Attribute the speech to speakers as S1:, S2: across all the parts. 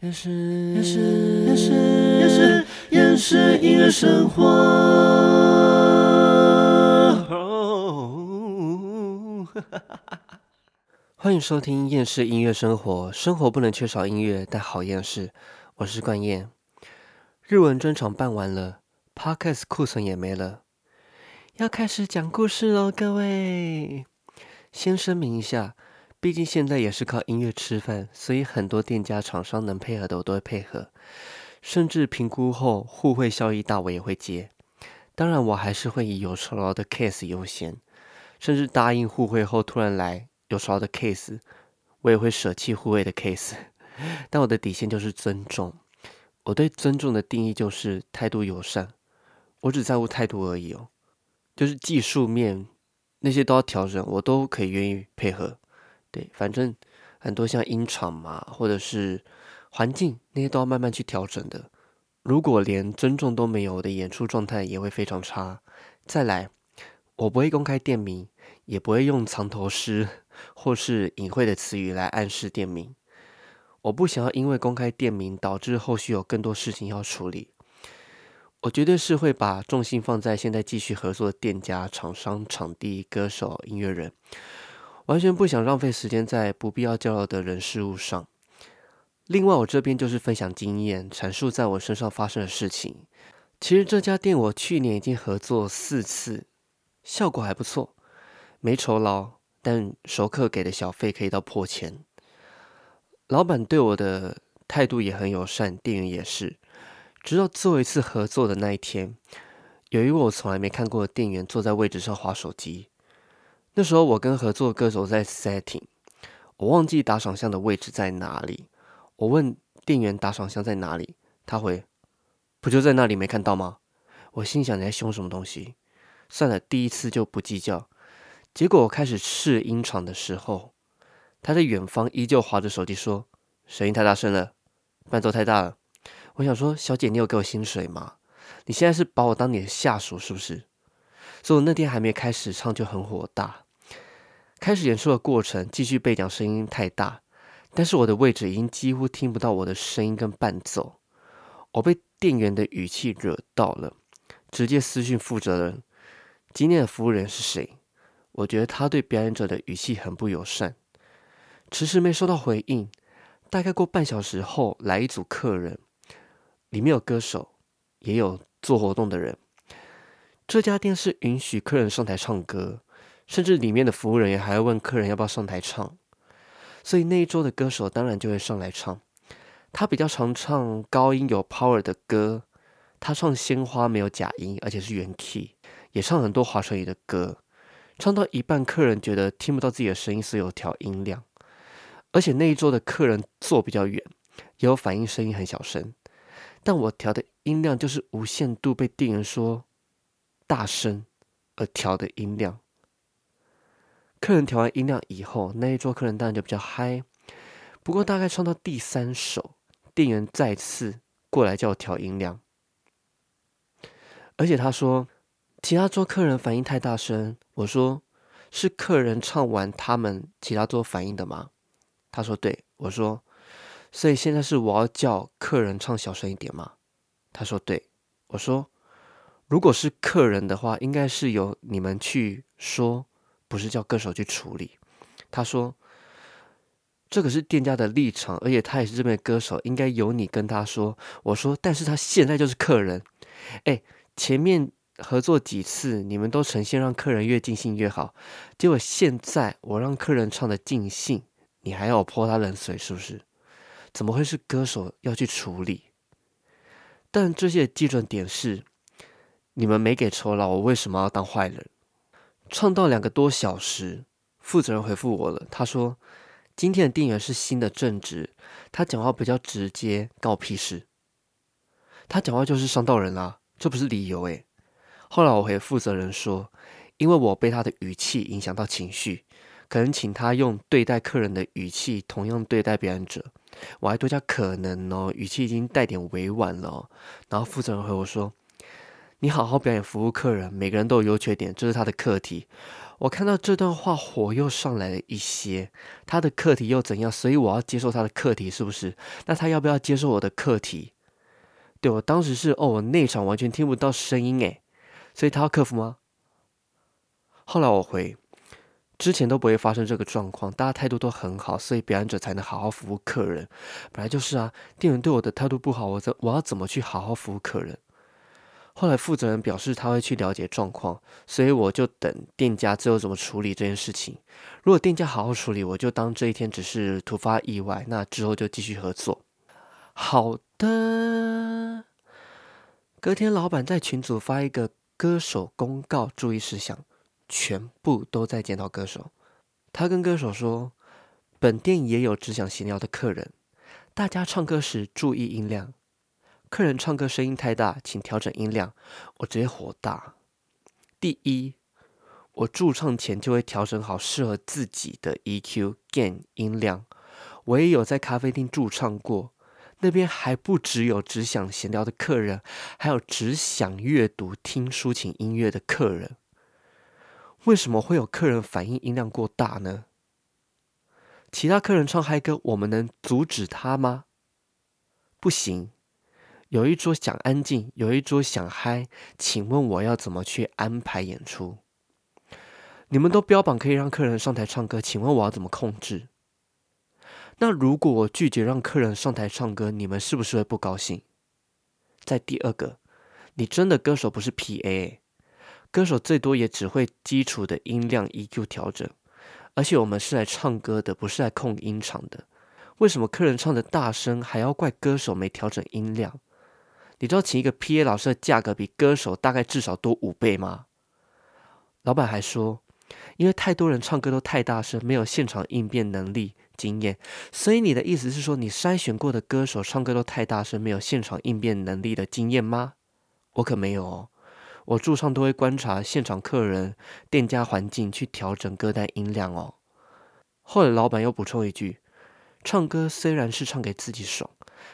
S1: 厌世，厌世，厌世，厌世，厌世音乐生活。欢迎收听《厌世音乐生活》，生活不能缺少音乐，但好厌世。我是冠燕。日文专场办完了，Podcast 库存也没了，要开始讲故事喽，各位。先声明一下。毕竟现在也是靠音乐吃饭，所以很多店家厂商能配合的我都会配合，甚至评估后互惠效益大我也会接。当然，我还是会以有酬劳的 case 优先，甚至答应互惠后突然来有酬劳的 case，我也会舍弃互惠的 case。但我的底线就是尊重。我对尊重的定义就是态度友善，我只在乎态度而已哦。就是技术面那些都要调整，我都可以愿意配合。对，反正很多像音场嘛，或者是环境那些都要慢慢去调整的。如果连尊重都没有，我的演出状态也会非常差。再来，我不会公开店名，也不会用藏头诗或是隐晦的词语来暗示店名。我不想要因为公开店名导致后续有更多事情要处理。我绝对是会把重心放在现在继续合作的店家、厂商、场地、歌手、音乐人。完全不想浪费时间在不必要交流的人事物上。另外，我这边就是分享经验，阐述在我身上发生的事情。其实这家店我去年已经合作四次，效果还不错，没酬劳，但熟客给的小费可以到破千。老板对我的态度也很友善，店员也是。直到最后一次合作的那一天，有一位我从来没看过的店员坐在位置上划手机。那时候我跟合作歌手在 setting，我忘记打赏箱的位置在哪里。我问店员打赏箱在哪里，他回不就在那里没看到吗？我心想你在凶什么东西？算了，第一次就不计较。结果我开始试音场的时候，他在远方依旧划着手机说声音太大声了，伴奏太大了。我想说小姐你有给我薪水吗？你现在是把我当你的下属是不是？所以我那天还没开始唱就很火大。开始演出的过程，继续被讲声音太大，但是我的位置已经几乎听不到我的声音跟伴奏。我被店员的语气惹到了，直接私讯负责人：“今天的服务人是谁？”我觉得他对表演者的语气很不友善。迟迟没收到回应，大概过半小时后，来一组客人，里面有歌手，也有做活动的人。这家店是允许客人上台唱歌。甚至里面的服务人员还会问客人要不要上台唱，所以那一桌的歌手当然就会上来唱。他比较常唱高音有 power 的歌，他唱《鲜花》没有假音，而且是原 key，也唱很多华晨宇的歌。唱到一半，客人觉得听不到自己的声音，所以有调音量。而且那一桌的客人坐比较远，也有反映声音很小声。但我调的音量就是无限度被店员说大声而调的音量。客人调完音量以后，那一桌客人当然就比较嗨。不过大概唱到第三首，店员再次过来叫我调音量，而且他说其他桌客人反应太大声。我说是客人唱完，他们其他桌反应的吗？他说对。我说所以现在是我要叫客人唱小声一点吗？他说对。我说如果是客人的话，应该是由你们去说。不是叫歌手去处理，他说这个是店家的立场，而且他也是这边歌手，应该由你跟他说。我说，但是他现在就是客人，哎，前面合作几次，你们都呈现让客人越尽兴越好，结果现在我让客人唱的尽兴，你还要我泼他冷水，是不是？怎么会是歌手要去处理？但这些基准点是你们没给酬劳，我为什么要当坏人？唱到两个多小时，负责人回复我了。他说：“今天的店员是新的正职，他讲话比较直接，关我屁事。他讲话就是伤到人啦，这不是理由诶。后来我回负责人说：“因为我被他的语气影响到情绪，可能请他用对待客人的语气同样对待表演者。我还多加可能哦，语气已经带点委婉了。”然后负责人回我说。你好好表演，服务客人，每个人都有优缺点，这是他的课题。我看到这段话，火又上来了一些。他的课题又怎样？所以我要接受他的课题，是不是？那他要不要接受我的课题？对我当时是哦，我内场完全听不到声音诶，所以他要克服吗？后来我回，之前都不会发生这个状况，大家态度都很好，所以表演者才能好好服务客人。本来就是啊，店员对我的态度不好，我怎我要怎么去好好服务客人？后来负责人表示他会去了解状况，所以我就等店家最后怎么处理这件事情。如果店家好好处理，我就当这一天只是突发意外，那之后就继续合作。好的。隔天老板在群组发一个歌手公告注意事项，全部都在检讨歌手。他跟歌手说：“本店也有只想闲聊的客人，大家唱歌时注意音量。”客人唱歌声音太大，请调整音量。我直接火大。第一，我驻唱前就会调整好适合自己的 EQ、gain 音量。我也有在咖啡厅驻唱过，那边还不只有只想闲聊的客人，还有只想阅读、听抒情音乐的客人。为什么会有客人反映音量过大呢？其他客人唱嗨歌，我们能阻止他吗？不行。有一桌想安静，有一桌想嗨，请问我要怎么去安排演出？你们都标榜可以让客人上台唱歌，请问我要怎么控制？那如果我拒绝让客人上台唱歌，你们是不是会不高兴？在第二个，你真的歌手不是 PA，歌手最多也只会基础的音量 EQ 调整，而且我们是来唱歌的，不是来控音场的。为什么客人唱的大声，还要怪歌手没调整音量？你知道请一个 P A 老师的价格比歌手大概至少多五倍吗？老板还说，因为太多人唱歌都太大声，没有现场应变能力经验，所以你的意思是说，你筛选过的歌手唱歌都太大声，没有现场应变能力的经验吗？我可没有哦，我驻唱都会观察现场客人、店家环境去调整歌单音量哦。后来老板又补充一句，唱歌虽然是唱给自己爽，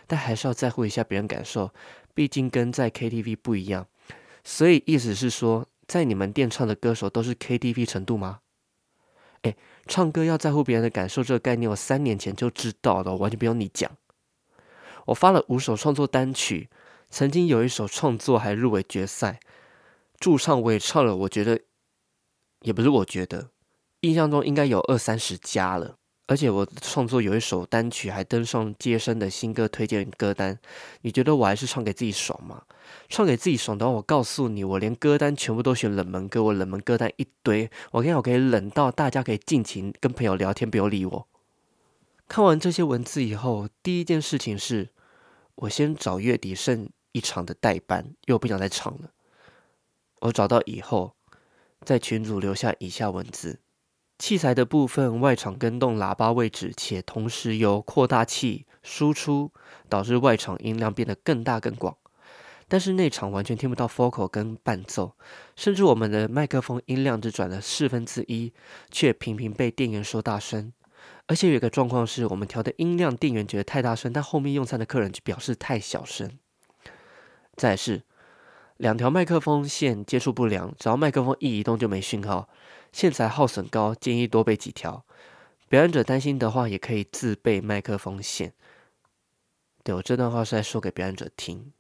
S1: 但还是要在乎一下别人感受。毕竟跟在 KTV 不一样，所以意思是说，在你们店唱的歌手都是 KTV 程度吗？哎，唱歌要在乎别人的感受这个概念，我三年前就知道了，完全不用你讲。我发了五首创作单曲，曾经有一首创作还入围决赛，驻唱我也唱了，我觉得也不是我觉得，印象中应该有二三十家了。而且我创作有一首单曲还登上接生的新歌推荐歌单，你觉得我还是唱给自己爽吗？唱给自己爽的话，我告诉你，我连歌单全部都选冷门歌，我冷门歌单一堆，我跟你讲，我可以冷到大家可以尽情跟朋友聊天，不用理我。看完这些文字以后，第一件事情是我先找月底剩一场的代班，因为我不想再唱了。我找到以后，在群组留下以下文字。器材的部分，外场跟动喇叭位置，且同时由扩大器输出，导致外场音量变得更大更广。但是内场完全听不到 vocal 跟伴奏，甚至我们的麦克风音量只转了四分之一，却频频被店员说大声。而且有一个状况是，我们调的音量，店员觉得太大声，但后面用餐的客人就表示太小声。再是。两条麦克风线接触不良，只要麦克风一移动就没讯号。线材耗损高，建议多备几条。表演者担心的话，也可以自备麦克风线。对我这段话是在说给表演者听。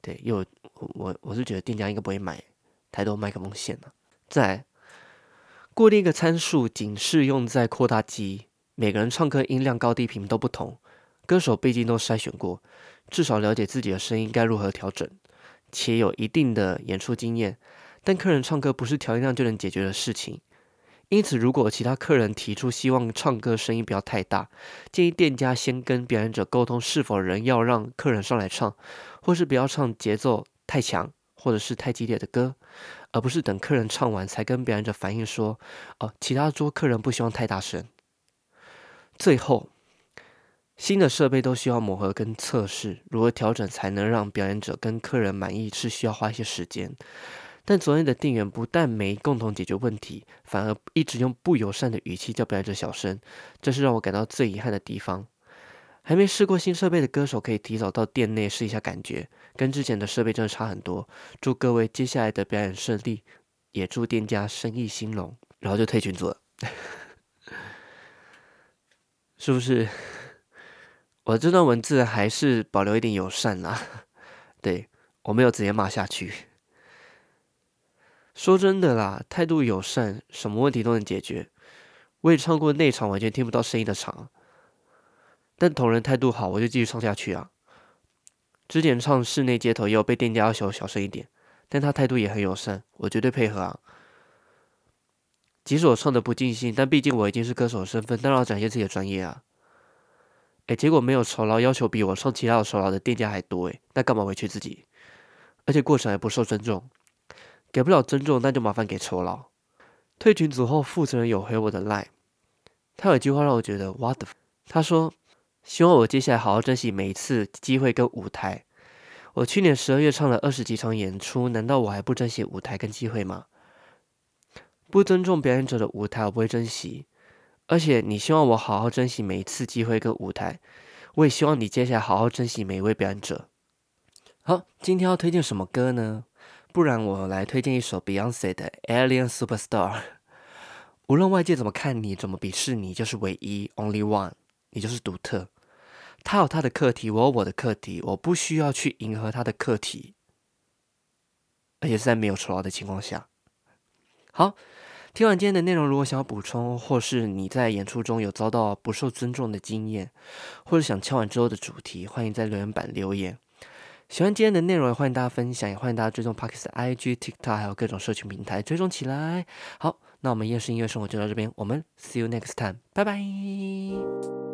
S1: 对，因为我我是觉得店家应该不会买太多麦克风线了。再固定一个参数，仅适用在扩大机。每个人唱歌音量高低频都不同，歌手毕竟都筛选过，至少了解自己的声音该如何调整。且有一定的演出经验，但客人唱歌不是调音量就能解决的事情。因此，如果其他客人提出希望唱歌声音不要太大，建议店家先跟表演者沟通是否仍要让客人上来唱，或是不要唱节奏太强或者是太激烈的歌，而不是等客人唱完才跟表演者反映说：“哦，其他桌客人不希望太大声。”最后。新的设备都需要磨合跟测试，如何调整才能让表演者跟客人满意，是需要花一些时间。但昨天的店员不但没共同解决问题，反而一直用不友善的语气叫表演者小声，这是让我感到最遗憾的地方。还没试过新设备的歌手可以提早到店内试一下感觉，跟之前的设备真的差很多。祝各位接下来的表演顺利，也祝店家生意兴隆。然后就退群组了，是不是？我这段文字还是保留一点友善啦，对我没有直接骂下去。说真的啦，态度友善，什么问题都能解决。我也唱过内场完全听不到声音的场，但同仁态度好，我就继续唱下去啊。之前唱室内街头也有被店家要求小声一点，但他态度也很友善，我绝对配合啊。即使我唱的不尽兴，但毕竟我已经是歌手的身份，当然要展现自己的专业啊。哎，结果没有酬劳，要求比我上其他的酬劳的店家还多哎，那干嘛委屈自己？而且过程还不受尊重，给不了尊重，那就麻烦给酬劳。退群组后，负责人有回我的 line，他有一句话让我觉得 what the，他说希望我接下来好好珍惜每一次机会跟舞台。我去年十二月唱了二十几场演出，难道我还不珍惜舞台跟机会吗？不尊重表演者的舞台，我不会珍惜。而且你希望我好好珍惜每一次机会跟舞台，我也希望你接下来好好珍惜每一位表演者。好，今天要推荐什么歌呢？不然我来推荐一首 Beyonce 的《Alien Superstar》。无论外界怎么看你，怎么鄙视你，就是唯一 Only One，你就是独特。他有他的课题，我有我的课题，我不需要去迎合他的课题，而且是在没有酬劳的情况下。好。听完今天的内容，如果想要补充，或是你在演出中有遭到不受尊重的经验，或者想敲完之后的主题，欢迎在留言板留言。喜欢今天的内容，也欢迎大家分享，也欢迎大家追踪 Parkes 的 IG、TikTok，还有各种社群平台追踪起来。好，那我们夜市音乐生活就到这边，我们 See you next time，拜拜。